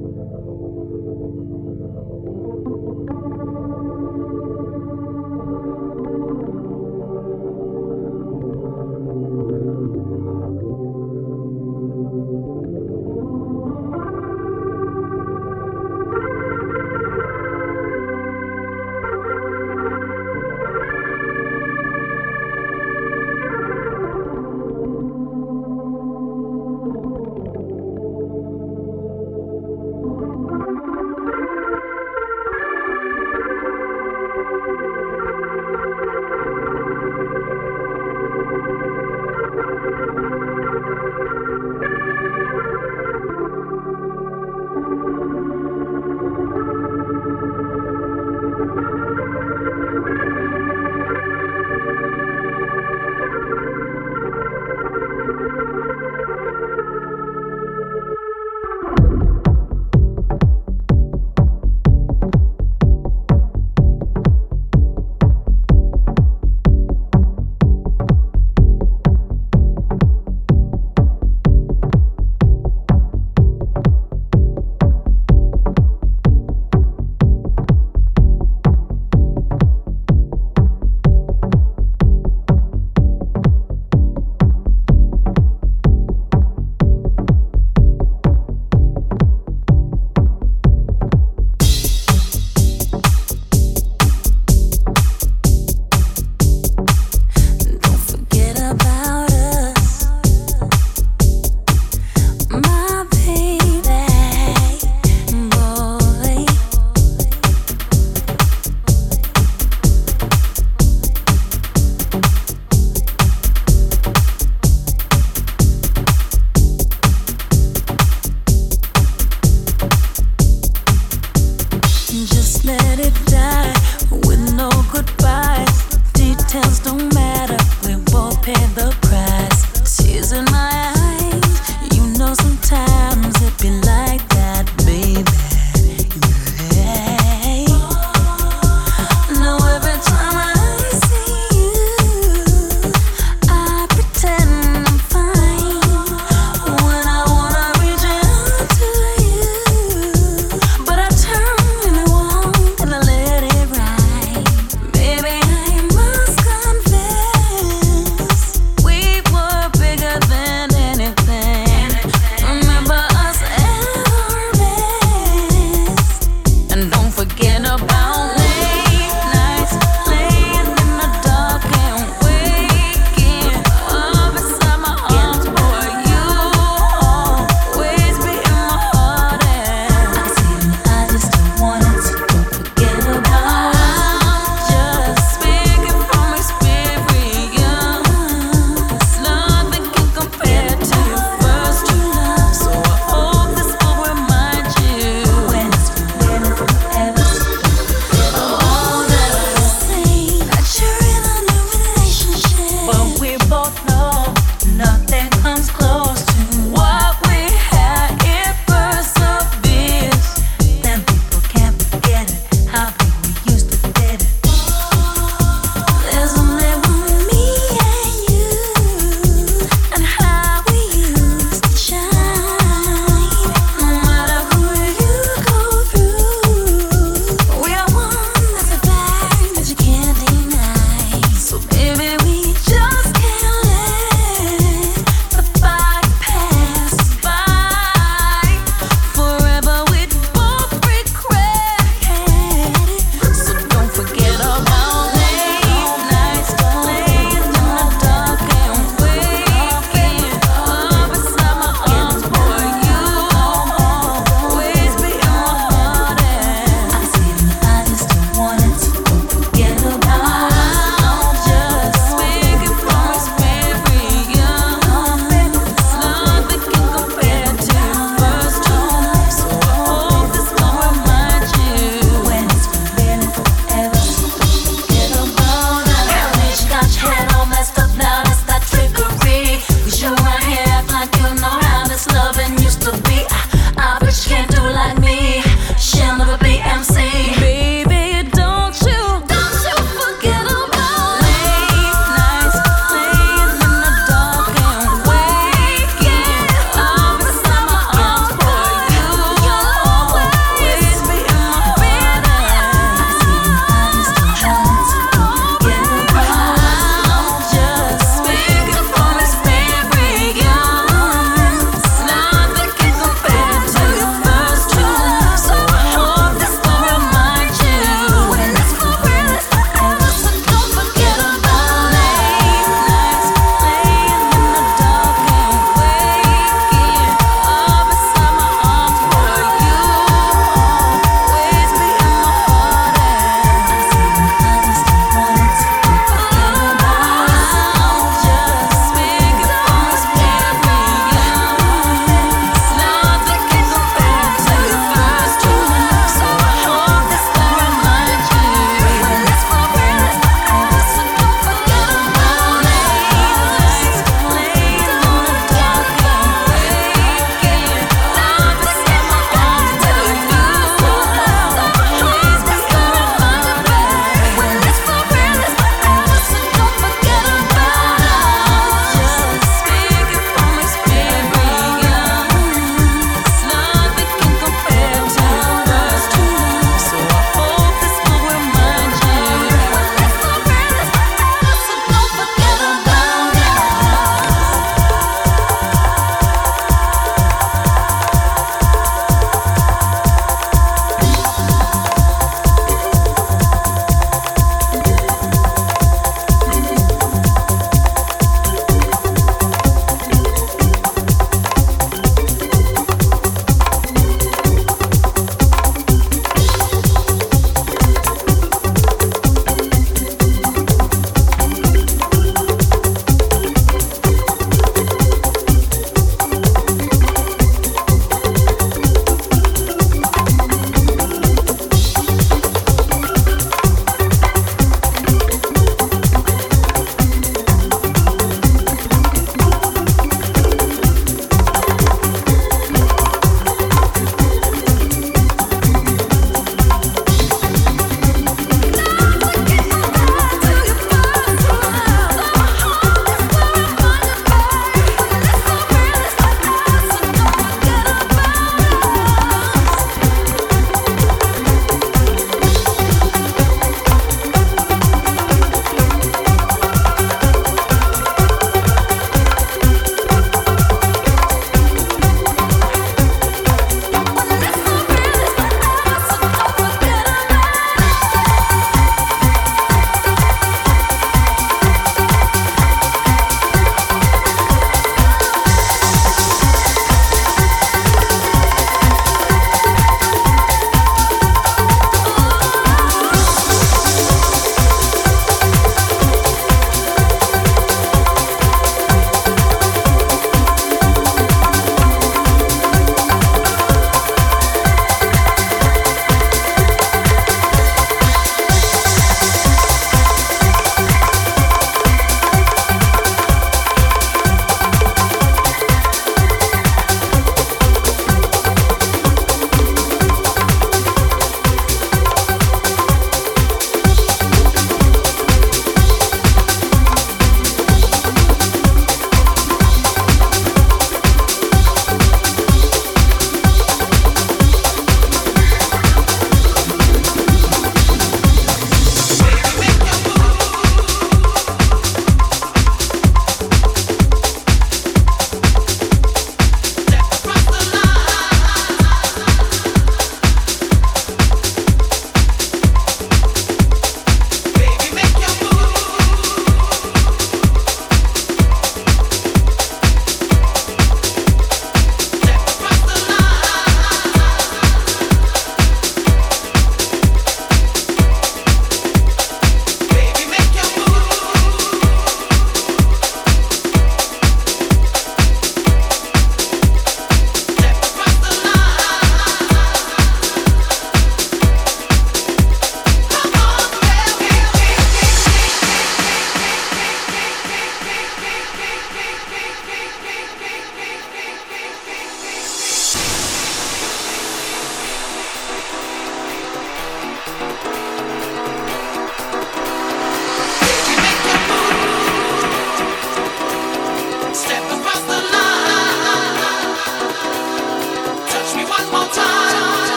どうぞどうぞどうぞ。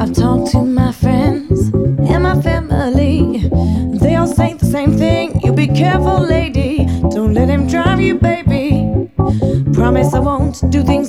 I've talked to my friends and my family. They all say the same thing. You be careful, lady. Don't let him drive you, baby. Promise I won't do things.